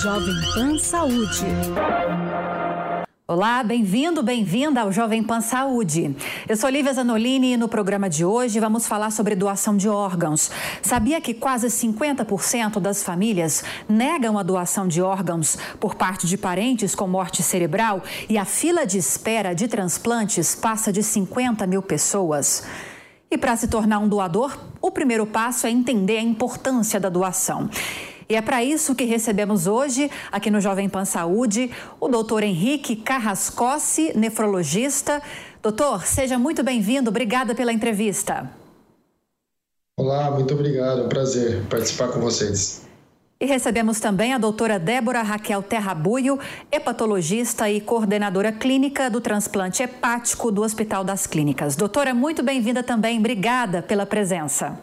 Jovem Pan Saúde. Olá, bem-vindo, bem-vinda ao Jovem Pan Saúde. Eu sou Lívia Zanolini e no programa de hoje vamos falar sobre doação de órgãos. Sabia que quase 50% das famílias negam a doação de órgãos por parte de parentes com morte cerebral e a fila de espera de transplantes passa de 50 mil pessoas? E para se tornar um doador, o primeiro passo é entender a importância da doação. E é para isso que recebemos hoje, aqui no Jovem Pan Saúde, o doutor Henrique Carrascossi, nefrologista. Doutor, seja muito bem-vindo, obrigada pela entrevista. Olá, muito obrigado, é um prazer participar com vocês. E recebemos também a doutora Débora Raquel Terrabuio, hepatologista e coordenadora clínica do transplante hepático do Hospital das Clínicas. Doutora, muito bem-vinda também, obrigada pela presença.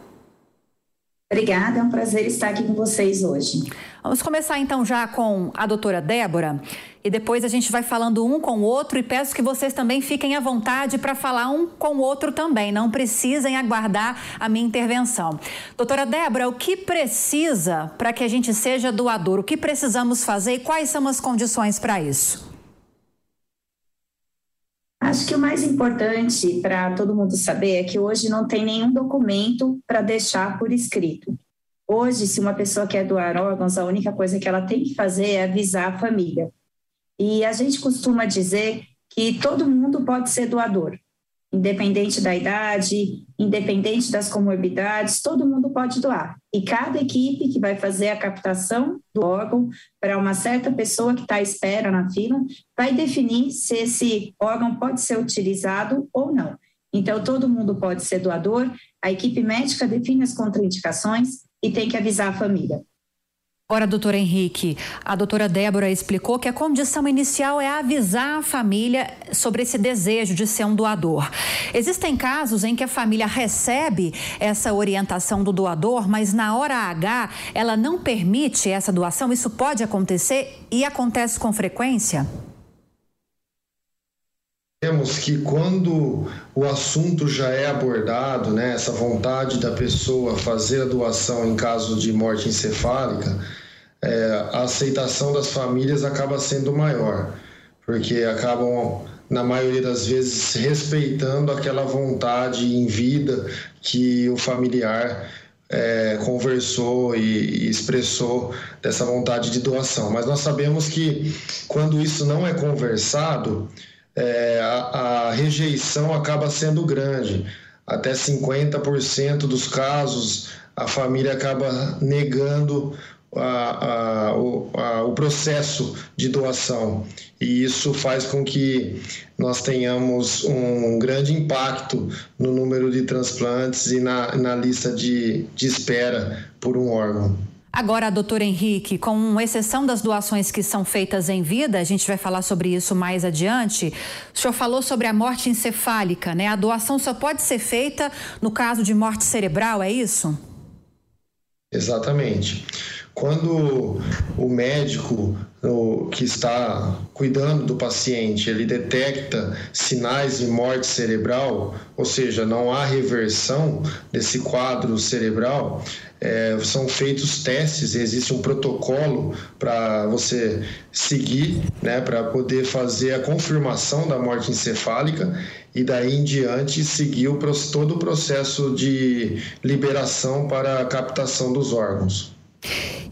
Obrigada, é um prazer estar aqui com vocês hoje. Vamos começar então já com a doutora Débora e depois a gente vai falando um com o outro e peço que vocês também fiquem à vontade para falar um com o outro também, não precisem aguardar a minha intervenção. Doutora Débora, o que precisa para que a gente seja doador? O que precisamos fazer e quais são as condições para isso? Acho que o mais importante para todo mundo saber é que hoje não tem nenhum documento para deixar por escrito. Hoje, se uma pessoa quer doar órgãos, a única coisa que ela tem que fazer é avisar a família. E a gente costuma dizer que todo mundo pode ser doador independente da idade, independente das comorbidades, todo mundo pode doar. E cada equipe que vai fazer a captação do órgão para uma certa pessoa que está à espera na fila vai definir se esse órgão pode ser utilizado ou não. Então, todo mundo pode ser doador, a equipe médica define as contraindicações e tem que avisar a família. Agora, doutor Henrique, a doutora Débora explicou que a condição inicial é avisar a família sobre esse desejo de ser um doador. Existem casos em que a família recebe essa orientação do doador, mas na hora H ela não permite essa doação. Isso pode acontecer e acontece com frequência? Temos que quando o assunto já é abordado, né, essa vontade da pessoa fazer a doação em caso de morte encefálica, é, a aceitação das famílias acaba sendo maior, porque acabam, na maioria das vezes, respeitando aquela vontade em vida que o familiar é, conversou e, e, expressou dessa vontade de doação. Mas nós sabemos que quando isso não é conversado, é, a, a rejeição acaba sendo grande. Até 50% dos casos a família acaba negando a, a, o, a, o processo de doação. E isso faz com que nós tenhamos um grande impacto no número de transplantes e na, na lista de, de espera por um órgão. Agora, doutor Henrique, com exceção das doações que são feitas em vida, a gente vai falar sobre isso mais adiante. O senhor falou sobre a morte encefálica, né? A doação só pode ser feita no caso de morte cerebral, é isso? Exatamente. Quando o médico que está cuidando do paciente ele detecta sinais de morte cerebral, ou seja, não há reversão desse quadro cerebral, é, são feitos testes, existe um protocolo para você seguir, né, para poder fazer a confirmação da morte encefálica e daí em diante seguir o, todo o processo de liberação para a captação dos órgãos.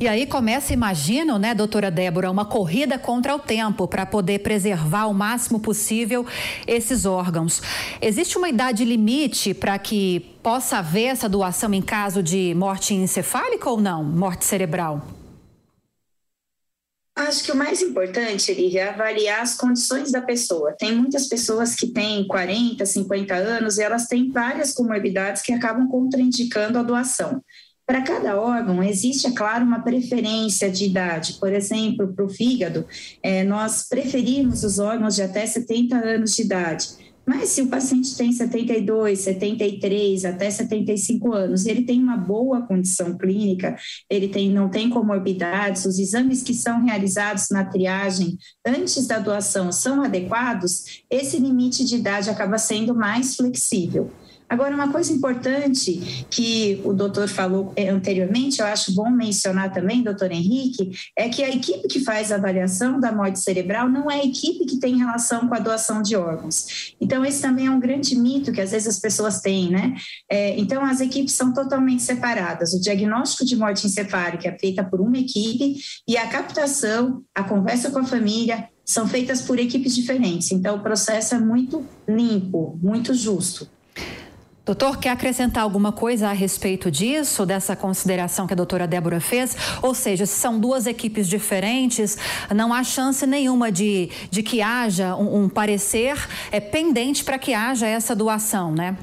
E aí começa, imagino, né, doutora Débora, uma corrida contra o tempo para poder preservar o máximo possível esses órgãos. Existe uma idade limite para que possa haver essa doação em caso de morte encefálica ou não? Morte cerebral? Acho que o mais importante, Lívia, é avaliar as condições da pessoa. Tem muitas pessoas que têm 40, 50 anos e elas têm várias comorbidades que acabam contraindicando a doação. Para cada órgão, existe, é claro, uma preferência de idade. Por exemplo, para o fígado, é, nós preferimos os órgãos de até 70 anos de idade. Mas se o paciente tem 72, 73, até 75 anos, ele tem uma boa condição clínica, ele tem, não tem comorbidades, os exames que são realizados na triagem antes da doação são adequados, esse limite de idade acaba sendo mais flexível. Agora, uma coisa importante que o doutor falou eh, anteriormente, eu acho bom mencionar também, doutor Henrique, é que a equipe que faz a avaliação da morte cerebral não é a equipe que tem relação com a doação de órgãos. Então, esse também é um grande mito que às vezes as pessoas têm, né? É, então, as equipes são totalmente separadas. O diagnóstico de morte encefálica é feita por uma equipe e a captação, a conversa com a família, são feitas por equipes diferentes. Então, o processo é muito limpo, muito justo. Doutor, quer acrescentar alguma coisa a respeito disso, dessa consideração que a doutora Débora fez? Ou seja, se são duas equipes diferentes, não há chance nenhuma de, de que haja um, um parecer é, pendente para que haja essa doação, né?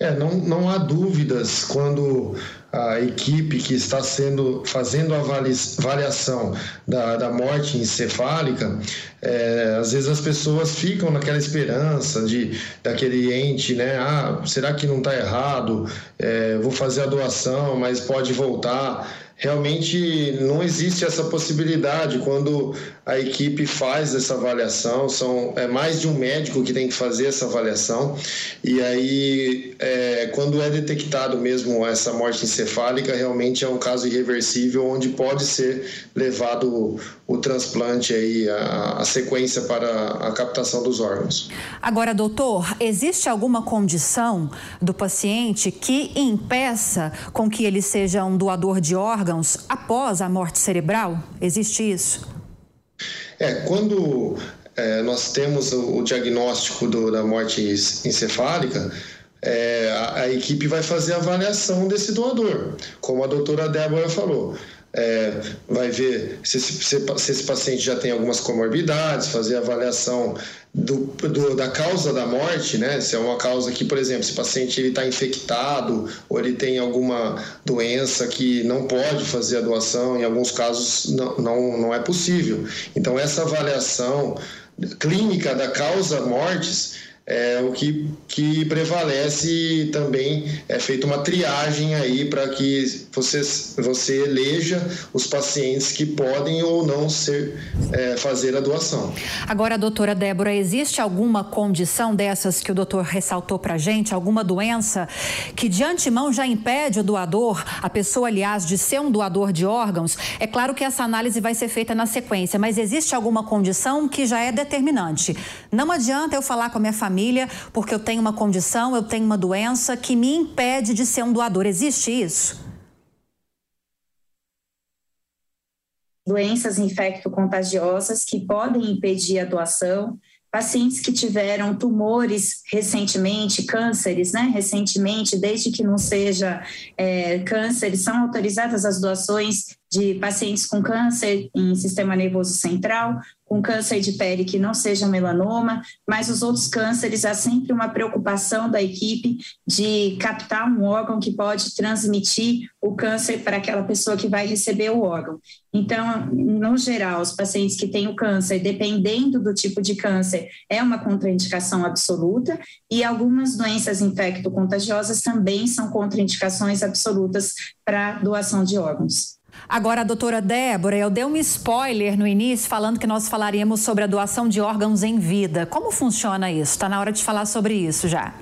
É, não, não há dúvidas quando a equipe que está sendo fazendo a avaliação da, da morte encefálica, é, às vezes as pessoas ficam naquela esperança de daquele ente, né? Ah, será que não está errado? É, vou fazer a doação, mas pode voltar realmente não existe essa possibilidade quando a equipe faz essa avaliação. São, é mais de um médico que tem que fazer essa avaliação. E aí, é, quando é detectado mesmo essa morte encefálica, realmente é um caso irreversível onde pode ser levado o, transplante aí, a, a sequência para a captação dos órgãos. Agora, doutor, existe alguma condição do paciente que impeça com que ele seja um doador de órgãos após a morte cerebral? Existe isso? É, quando é, nós temos o, o diagnóstico do, da morte encefálica, é, a, a, equipe vai fazer a avaliação desse doador, como a doutora Débora falou é, vai ver se, se, se, esse paciente já tem algumas comorbidades, fazer avaliação do, do, da causa da morte, né? Se é uma causa que, por exemplo, se paciente está infectado ou ele tem alguma doença que não pode fazer a doação, em alguns casos não, não, não é possível. Então, essa avaliação clínica da causa mortes é o que, que prevalece também é feita uma triagem aí para que você, você eleja os pacientes que podem ou não ser é, fazer a doação. Agora, doutora Débora, existe alguma condição dessas que o doutor ressaltou para a gente, alguma doença que de antemão já impede o doador, a pessoa, aliás, de ser um doador de órgãos? É claro que essa análise vai ser feita na sequência, mas existe alguma condição que já é determinante. Não adianta eu falar com a minha família família porque eu tenho uma condição, eu tenho uma doença que me impede de ser um doador. Existe isso? Doenças infecto-contagiosas que podem impedir a doação, pacientes que tiveram tumores recentemente, cânceres, né? Recentemente, desde que não seja é, câncer, são autorizadas as doações de pacientes com câncer em sistema nervoso central, com câncer de pele que não seja melanoma, mas os outros cânceres há sempre uma preocupação da equipe de captar um órgão que pode transmitir o câncer para aquela pessoa que vai receber o órgão. Então, no geral, os pacientes que têm o câncer, dependendo do tipo de câncer, é uma contraindicação absoluta, e algumas doenças infecto-contagiosas também são contraindicações absolutas para doação de órgãos. Agora, a doutora Débora, eu dei um spoiler no início falando que nós falaríamos sobre a doação de órgãos em vida. Como funciona isso? Está na hora de falar sobre isso já.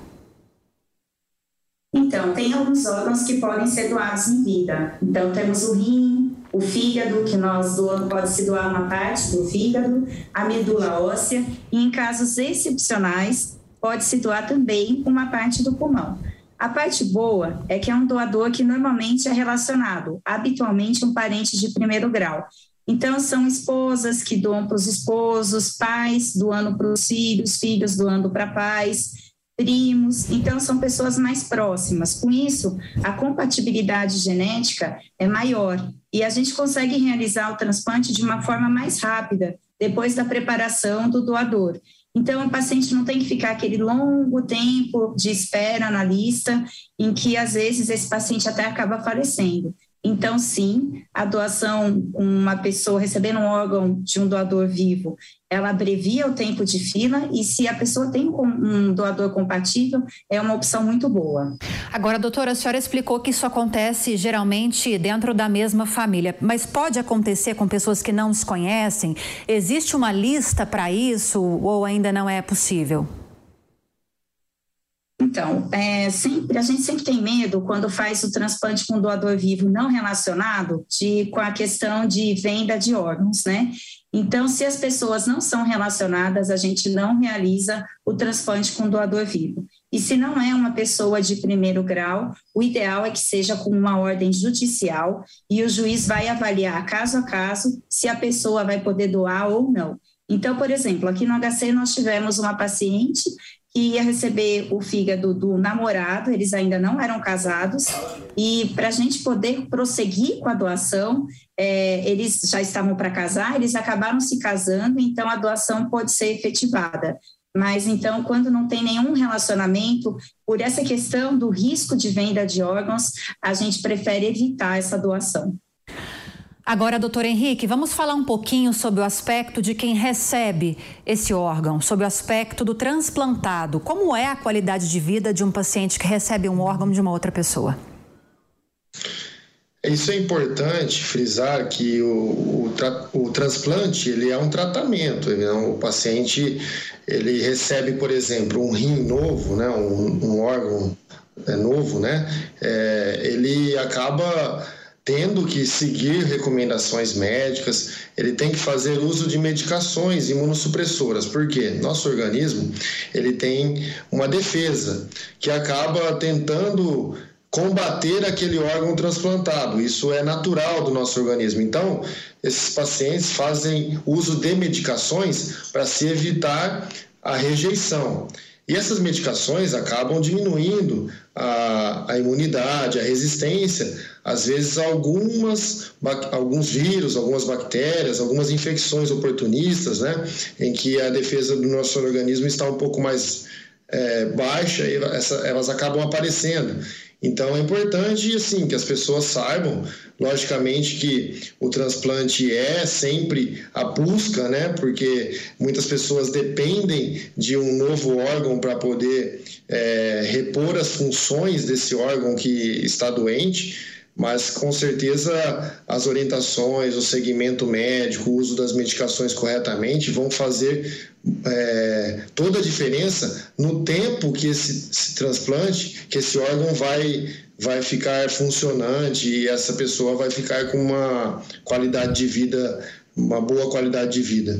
Então, tem alguns órgãos que podem ser doados em vida. Então, temos o rim, o fígado, que nós doamos, pode se doar uma parte do fígado, a medula óssea, e em casos excepcionais, pode se doar também uma parte do pulmão. A parte boa é que é um doador que normalmente é relacionado, habitualmente um parente de primeiro grau. Então, são esposas que doam para os esposos, pais doando para os filhos, filhos doando para pais, primos. Então, são pessoas mais próximas. Com isso, a compatibilidade genética é maior e a gente consegue realizar o transplante de uma forma mais rápida, depois da preparação do doador. Então, o paciente não tem que ficar aquele longo tempo de espera na lista, em que às vezes esse paciente até acaba falecendo. Então, sim, a doação, uma pessoa recebendo um órgão de um doador vivo, ela abrevia o tempo de fila e se a pessoa tem um doador compatível, é uma opção muito boa. Agora, doutora, a senhora explicou que isso acontece geralmente dentro da mesma família, mas pode acontecer com pessoas que não se conhecem? Existe uma lista para isso ou ainda não é possível? Então, é, sempre, a gente sempre tem medo quando faz o transplante com doador vivo não relacionado de, com a questão de venda de órgãos, né? Então, se as pessoas não são relacionadas, a gente não realiza o transplante com doador vivo. E se não é uma pessoa de primeiro grau, o ideal é que seja com uma ordem judicial e o juiz vai avaliar caso a caso se a pessoa vai poder doar ou não. Então, por exemplo, aqui no HC nós tivemos uma paciente que ia receber o fígado do namorado, eles ainda não eram casados, e para a gente poder prosseguir com a doação, é, eles já estavam para casar, eles acabaram se casando, então a doação pode ser efetivada. Mas então, quando não tem nenhum relacionamento, por essa questão do risco de venda de órgãos, a gente prefere evitar essa doação. Agora, doutor Henrique, vamos falar um pouquinho sobre o aspecto de quem recebe esse órgão, sobre o aspecto do transplantado. Como é a qualidade de vida de um paciente que recebe um órgão de uma outra pessoa? Isso é importante frisar que o, o, o transplante ele é um tratamento. Ele, o paciente ele recebe, por exemplo, um rim novo, né, um, um órgão é, novo, né, é, ele acaba tendo que seguir recomendações médicas, ele tem que fazer uso de medicações imunossupressoras, porque nosso organismo ele tem uma defesa que acaba tentando combater aquele órgão transplantado. Isso é natural do nosso organismo. Então, esses pacientes fazem uso de medicações para se evitar a rejeição. E essas medicações acabam diminuindo a, a imunidade, a resistência, às vezes algumas, alguns vírus, algumas bactérias, algumas infecções oportunistas, né, em que a defesa do nosso organismo está um pouco mais é, baixa e essa, elas acabam aparecendo. Então é importante assim que as pessoas saibam, logicamente que o transplante é sempre a busca, né? Porque muitas pessoas dependem de um novo órgão para poder é, repor as funções desse órgão que está doente mas com certeza as orientações, o segmento médico, o uso das medicações corretamente vão fazer é, toda a diferença no tempo que esse, esse, transplante, que esse órgão vai, vai ficar funcionante e essa pessoa vai ficar com uma qualidade de vida, uma boa qualidade de vida.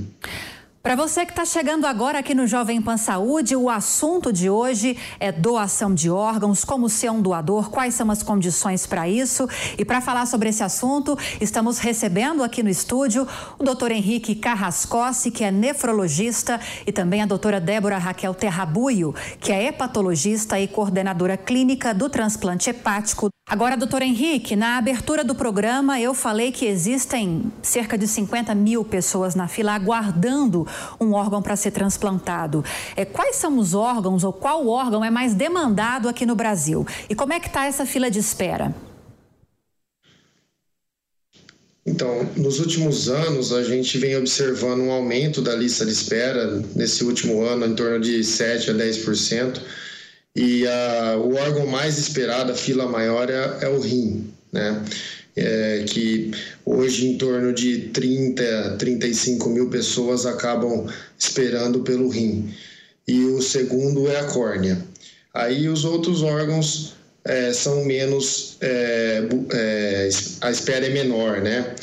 Para você que está chegando agora aqui no Jovem Pan Saúde, o assunto de hoje é doação de órgãos, como ser um doador, quais são as condições para isso. E para falar sobre esse assunto, estamos recebendo aqui no estúdio o doutor Henrique Carrascossi, que é nefrologista, e também a doutora Débora Raquel Terrabuio, que é hepatologista e coordenadora clínica do transplante hepático. Agora, doutor Henrique, na abertura do programa eu falei que existem cerca de 50 mil pessoas na fila aguardando um órgão para ser transplantado. É, quais são os órgãos ou qual órgão é mais demandado aqui no Brasil? E como é que está essa fila de espera? Então, nos últimos anos, a gente vem observando um aumento da lista de espera, nesse último ano, em torno de 7 a 10%, e a, o órgão mais esperado, a fila maior, é, é o rim, né? é, que hoje em torno de 30, 35 mil pessoas acabam esperando pelo rim. E o segundo é a córnea. Aí os outros órgãos é, são menos, é, é a espera é menor, né?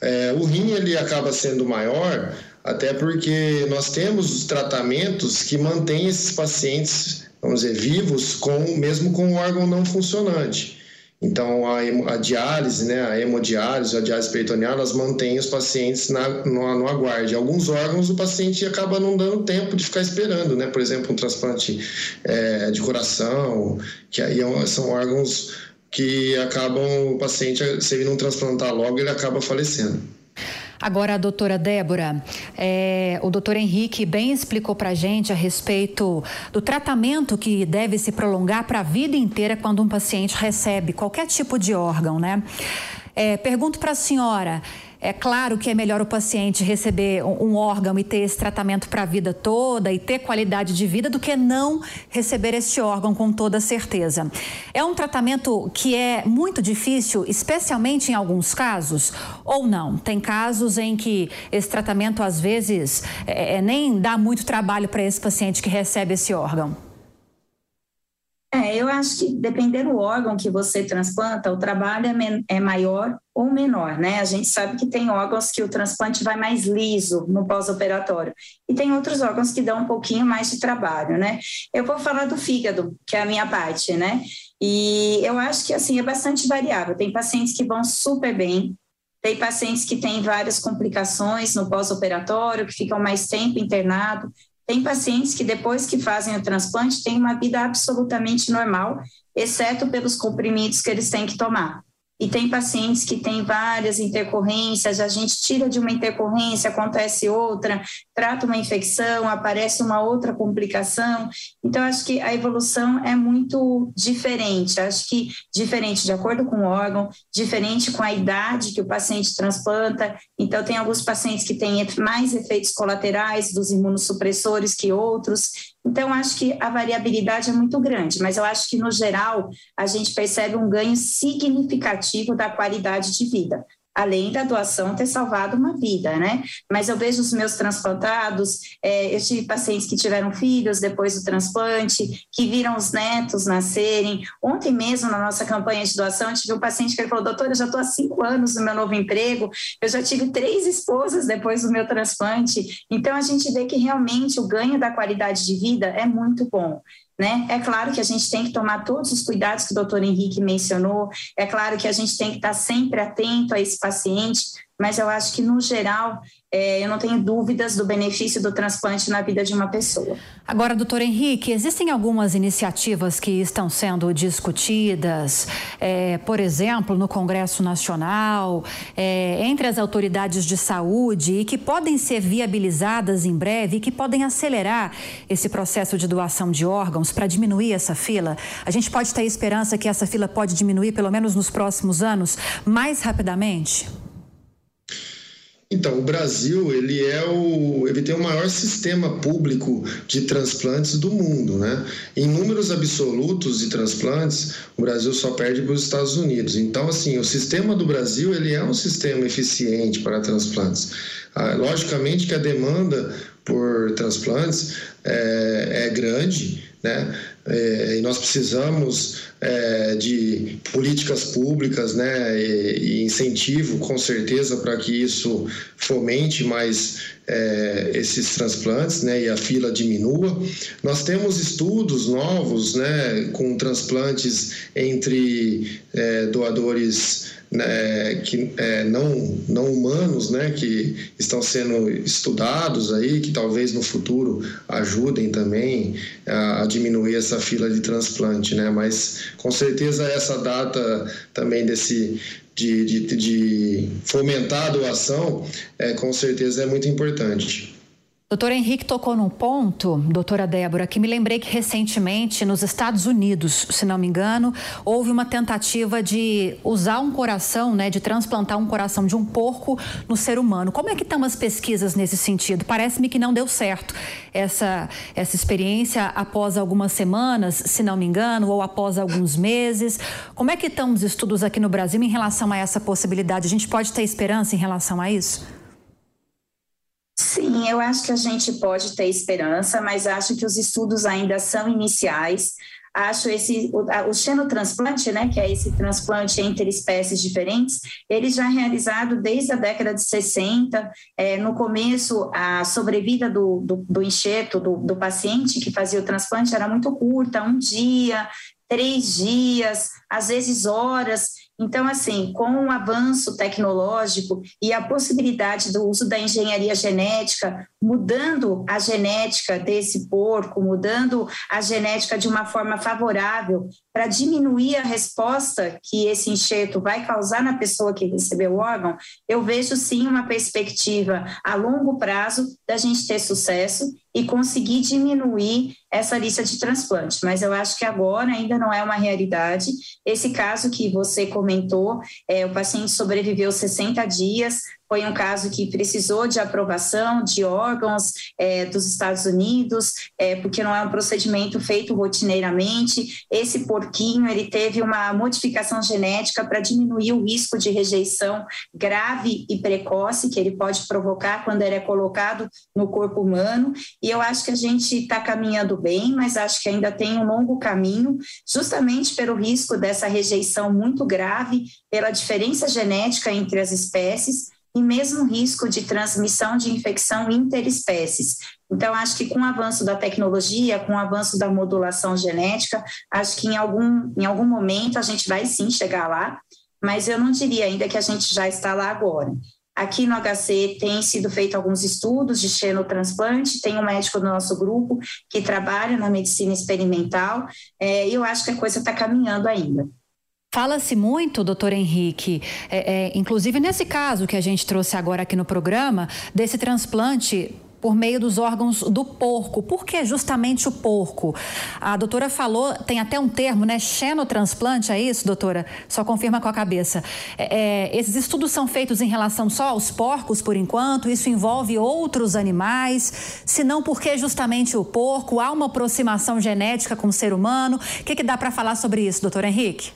É, o rim ele acaba sendo maior até porque nós temos tratamentos que mantêm esses pacientes, vamos dizer, vivos com mesmo com o órgão não funcionante. Então, a, a, diálise, né, a hemodiálise, a diálise peritoneal, elas mantêm os pacientes na, no, no aguarde. Alguns órgãos, o paciente acaba não dando tempo de ficar esperando, né? Por exemplo, um transplante é, de coração, que aí é são órgãos que acabam, o paciente, se ele não transplantar logo, ele acaba falecendo. Agora, a doutora Débora, é, o doutor Henrique bem explicou para a gente a respeito do tratamento que deve se prolongar para a vida inteira quando um paciente recebe qualquer tipo de órgão, né? É, pergunto para a senhora. É claro que é melhor o paciente receber um órgão e ter esse tratamento para a vida toda e ter qualidade de vida do que não receber este órgão com toda certeza. É um tratamento que é muito difícil, especialmente em alguns casos, ou não? Tem casos em que esse tratamento às vezes é, é nem dá muito trabalho para esse paciente que recebe esse órgão. Acho que dependendo do órgão que você transplanta, o trabalho é, é maior ou menor, né? A gente sabe que tem órgãos que o transplante vai mais liso no pós-operatório e tem outros órgãos que dão um pouquinho mais de trabalho, né? Eu vou falar do fígado, que é a minha parte, né? E eu acho que assim é bastante variável. Tem pacientes que vão super bem, tem pacientes que têm várias complicações no pós-operatório, que ficam mais tempo internado. Tem pacientes que depois que fazem o transplante têm uma vida absolutamente normal, exceto pelos comprimidos que eles têm que tomar e tem pacientes que têm várias intercorrências, a gente tira de uma intercorrência, acontece outra, trata uma infecção, aparece uma outra complicação. Então, acho que a evolução é muito diferente, acho que diferente de acordo com o órgão, diferente com a idade que o paciente transplanta. Então, tem alguns pacientes que têm mais efeitos colaterais dos imunossupressores que outros. Então, acho que a variabilidade é muito grande, mas eu acho que, no geral, a gente percebe um ganho significativo da qualidade de vida além da doação ter salvado uma vida, né? Mas eu vejo os meus transplantados, é, eu tive pacientes que tiveram filhos depois do transplante, que viram os netos nascerem. Ontem mesmo, na nossa campanha de doação, eu tive um paciente que falou, doutora, eu já estou há cinco anos no meu novo emprego, eu já tive três esposas depois do meu transplante. Então, a gente vê que realmente o ganho da qualidade de vida é muito bom. Né? É claro que a gente tem que tomar todos os cuidados que o doutor Henrique mencionou, é claro que a gente tem que estar sempre atento a esse paciente, mas eu acho que, no geral, é, eu não tenho dúvidas do benefício do transplante na vida de uma pessoa. Agora, doutor Henrique, existem algumas iniciativas que estão sendo discutidas, é, por exemplo, no Congresso Nacional, é, entre as autoridades de saúde e que podem ser viabilizadas em breve e que podem acelerar esse processo de doação de órgãos para diminuir essa fila. A gente pode ter esperança que essa fila pode diminuir, pelo menos nos próximos anos, mais rapidamente? Então, o Brasil, ele é o, ele tem o maior sistema público de transplantes do mundo, né? Em números absolutos de transplantes, o Brasil só perde para os Estados Unidos. Então, assim, o sistema do Brasil, ele é um sistema eficiente para transplantes. Ah, logicamente que a demanda por transplantes é, é grande, né? É, e nós precisamos é, de políticas públicas né, e, e incentivo, com certeza, para que isso fomente mais é, esses transplantes né, e a fila diminua. Nós temos estudos novos né, com transplantes entre é, doadores né, que, é, não, não humanos, né, que estão sendo estudados aí, que talvez no futuro ajudem também a, a, diminuir essa fila de transplante, né, mas com certeza essa data também desse de, de, de fomentar a doação, é, com certeza é muito importante. Doutor Henrique tocou num ponto, doutora Débora, que me lembrei que recentemente nos Estados Unidos, se não me engano, houve uma tentativa de usar um coração, né, de transplantar um coração de um porco no ser humano. Como é que estão as pesquisas nesse sentido? Parece-me que não deu certo essa, essa experiência após algumas semanas, se não me engano, ou após alguns meses. Como é que estão os estudos aqui no Brasil em relação a essa possibilidade? A gente pode ter esperança em relação a isso? Sim, eu acho que a gente pode ter esperança, mas acho que os estudos ainda são iniciais. Acho esse o, o xenotransplante, né, que é esse transplante entre espécies diferentes, ele já é realizado desde a década de 60. É, no começo, a sobrevida do, do, do enxerto do, do paciente que fazia o transplante era muito curta, um dia, três dias, às vezes horas. Então, assim, com o avanço tecnológico e a possibilidade do uso da engenharia genética, mudando a genética desse porco, mudando a genética de uma forma favorável para diminuir a resposta que esse enxerto vai causar na pessoa que recebeu o órgão, eu vejo sim uma perspectiva a longo prazo da gente ter sucesso e conseguir diminuir essa lista de transplantes. Mas eu acho que agora ainda não é uma realidade. Esse caso que você comentou, é, o paciente sobreviveu 60 dias, foi um caso que precisou de aprovação de órgãos é, dos Estados Unidos, é, porque não é um procedimento feito rotineiramente. Esse porquinho ele teve uma modificação genética para diminuir o risco de rejeição grave e precoce que ele pode provocar quando ele é colocado no corpo humano. E eu acho que a gente está caminhando bem, mas acho que ainda tem um longo caminho, justamente pelo risco dessa rejeição muito grave, pela diferença genética entre as espécies e mesmo risco de transmissão de infecção interespécies. Então, acho que com o avanço da tecnologia, com o avanço da modulação genética, acho que em algum, em algum momento a gente vai sim chegar lá, mas eu não diria ainda que a gente já está lá agora. Aqui no HC tem sido feito alguns estudos de xenotransplante, tem um médico do nosso grupo que trabalha na medicina experimental, é, e eu acho que a coisa está caminhando ainda. Fala-se muito, doutor Henrique, é, é, inclusive nesse caso que a gente trouxe agora aqui no programa, desse transplante por meio dos órgãos do porco. Por que justamente o porco? A doutora falou, tem até um termo, né? Xenotransplante, é isso, doutora? Só confirma com a cabeça. É, é, esses estudos são feitos em relação só aos porcos, por enquanto? Isso envolve outros animais? Se não, por que justamente o porco? Há uma aproximação genética com o ser humano? O que, que dá para falar sobre isso, doutor Henrique?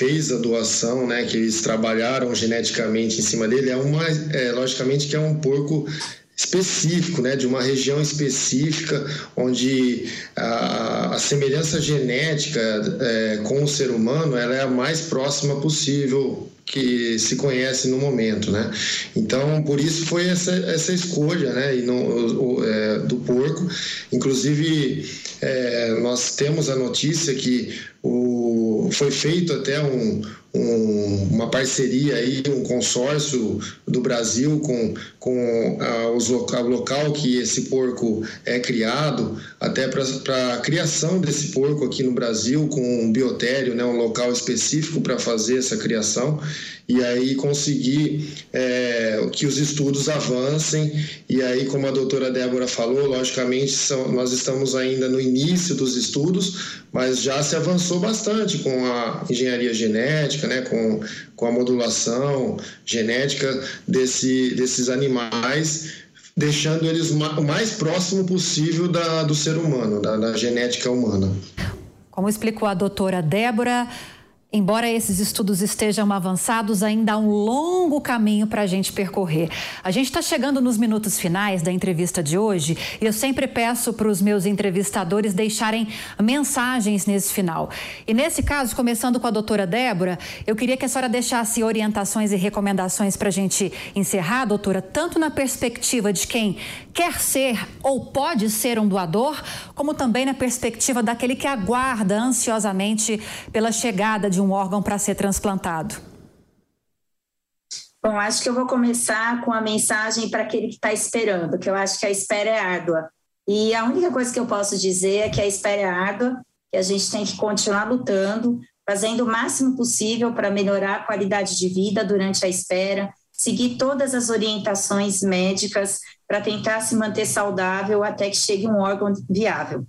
Fez a doação, né, que eles trabalharam geneticamente em cima dele, é uma, é, logicamente que é um porco específico, né, de uma região específica, onde a, a semelhança genética é, com o ser humano ela é a mais próxima possível que se conhece no momento, né? Então, por isso foi essa, essa escolha, né? E no, o, é, do porco. Inclusive, é, nós temos a notícia que o, foi feito até um, um, uma parceria aí, um consórcio do Brasil com, com a, os local, local que esse porco é criado, até para a criação desse porco aqui no Brasil, com um biotério, né, um local específico para fazer essa criação e aí conseguir é, que os estudos avancem. E aí, como a doutora Débora falou, logicamente são, nós estamos ainda no início dos estudos, mas já se avançou bastante com a engenharia genética, né, com, com a modulação genética desse, desses animais deixando eles o mais próximo possível da, do ser humano, da, da genética humana. Como explicou a doutora Débora, Embora esses estudos estejam avançados, ainda há um longo caminho para a gente percorrer. A gente está chegando nos minutos finais da entrevista de hoje e eu sempre peço para os meus entrevistadores deixarem mensagens nesse final. E nesse caso, começando com a doutora Débora, eu queria que a senhora deixasse orientações e recomendações para a gente encerrar, doutora, tanto na perspectiva de quem quer ser ou pode ser um doador, como também na perspectiva daquele que aguarda ansiosamente pela chegada de um órgão para ser transplantado? Bom, acho que eu vou começar com a mensagem para aquele que está esperando, que eu acho que a espera é árdua. E a única coisa que eu posso dizer é que a espera é árdua, que a gente tem que continuar lutando, fazendo o máximo possível para melhorar a qualidade de vida durante a espera, seguir todas as orientações médicas para tentar se manter saudável até que chegue um órgão viável.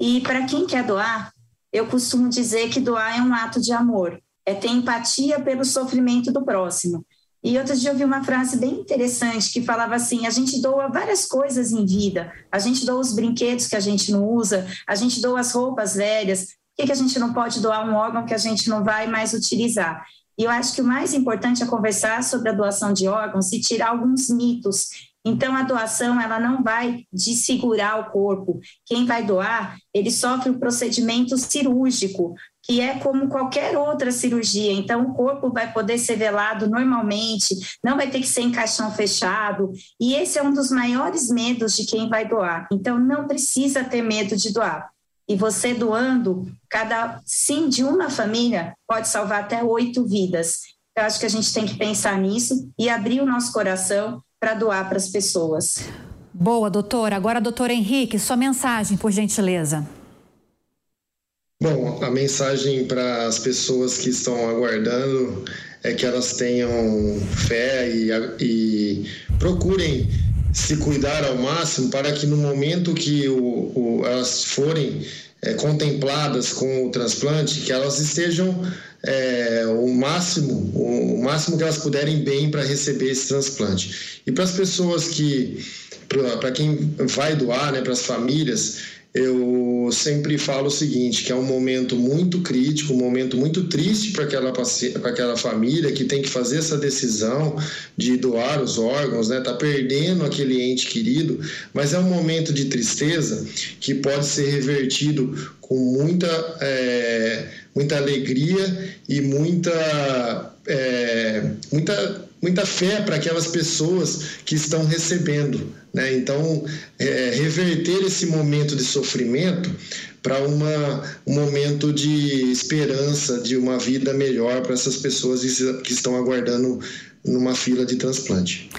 E para quem quer doar, eu costumo dizer que doar é um ato de amor, é ter empatia pelo sofrimento do próximo. E outro dia eu vi uma frase bem interessante que falava assim: a gente doa várias coisas em vida, a gente doa os brinquedos que a gente não usa, a gente doa as roupas velhas, por que, que a gente não pode doar um órgão que a gente não vai mais utilizar? E eu acho que o mais importante é conversar sobre a doação de órgãos e tirar alguns mitos então, a doação ela não vai desfigurar o corpo. Quem vai doar, ele sofre o um procedimento cirúrgico, que é como qualquer outra cirurgia. Então, o corpo vai poder ser velado normalmente, não vai ter que ser em caixão fechado. E esse é um dos maiores medos de quem vai doar. Então, não precisa ter medo de doar. E você doando, cada sim de uma família pode salvar até oito vidas. Eu acho que a gente tem que pensar nisso e abrir o nosso coração para doar para as pessoas. Boa, doutora. Agora, doutor Henrique, sua mensagem, por gentileza. Bom, a mensagem para as pessoas que estão aguardando é que elas tenham fé e, e procurem se cuidar ao máximo para que no momento que o, o, elas forem é, contempladas com o transplante, que elas estejam é, o máximo, o máximo que elas puderem bem para receber esse transplante. E para as pessoas que, para quem vai doar, né, para as famílias, eu sempre falo o seguinte, que é um momento muito crítico, um momento muito triste para aquela, aquela família que tem que fazer essa decisão de doar os órgãos, né? Tá perdendo aquele ente querido, mas é um momento de tristeza que pode ser revertido com muita, é, muita alegria e muita, é, muita, muita fé para aquelas pessoas que estão recebendo né? Então, é, reverter esse momento de sofrimento para um momento de esperança, de uma vida melhor para essas pessoas que estão aguardando numa fila de transplante.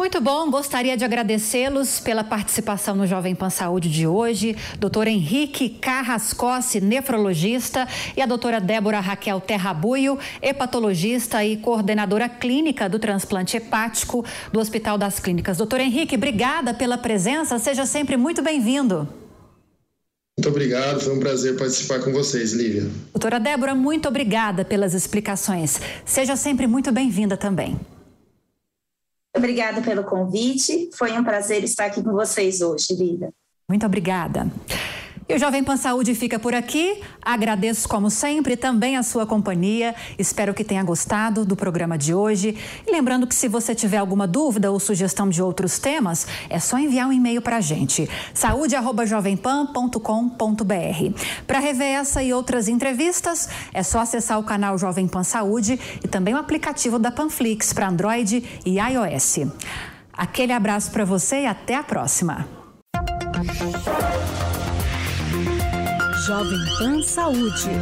Muito bom, gostaria de agradecê-los pela participação no Jovem Pan Saúde de hoje, doutor Henrique Carrascossi, nefrologista, e a doutora Débora Raquel Terrabuio, hepatologista e coordenadora clínica do transplante hepático do Hospital das Clínicas. Doutor Henrique, obrigada pela presença, seja sempre muito bem-vindo. Muito obrigado, foi um prazer participar com vocês, Lívia. Doutora Débora, muito obrigada pelas explicações. Seja sempre muito bem-vinda também. Obrigada pelo convite. Foi um prazer estar aqui com vocês hoje, Lívia. Muito obrigada. E o Jovem Pan Saúde fica por aqui. Agradeço, como sempre, também a sua companhia. Espero que tenha gostado do programa de hoje. E lembrando que se você tiver alguma dúvida ou sugestão de outros temas, é só enviar um e-mail para a gente. saúde.jovempan.com.br. Para rever essa e outras entrevistas, é só acessar o canal Jovem Pan Saúde e também o aplicativo da Panflix para Android e iOS. Aquele abraço para você e até a próxima. Jovem Pan Saúde.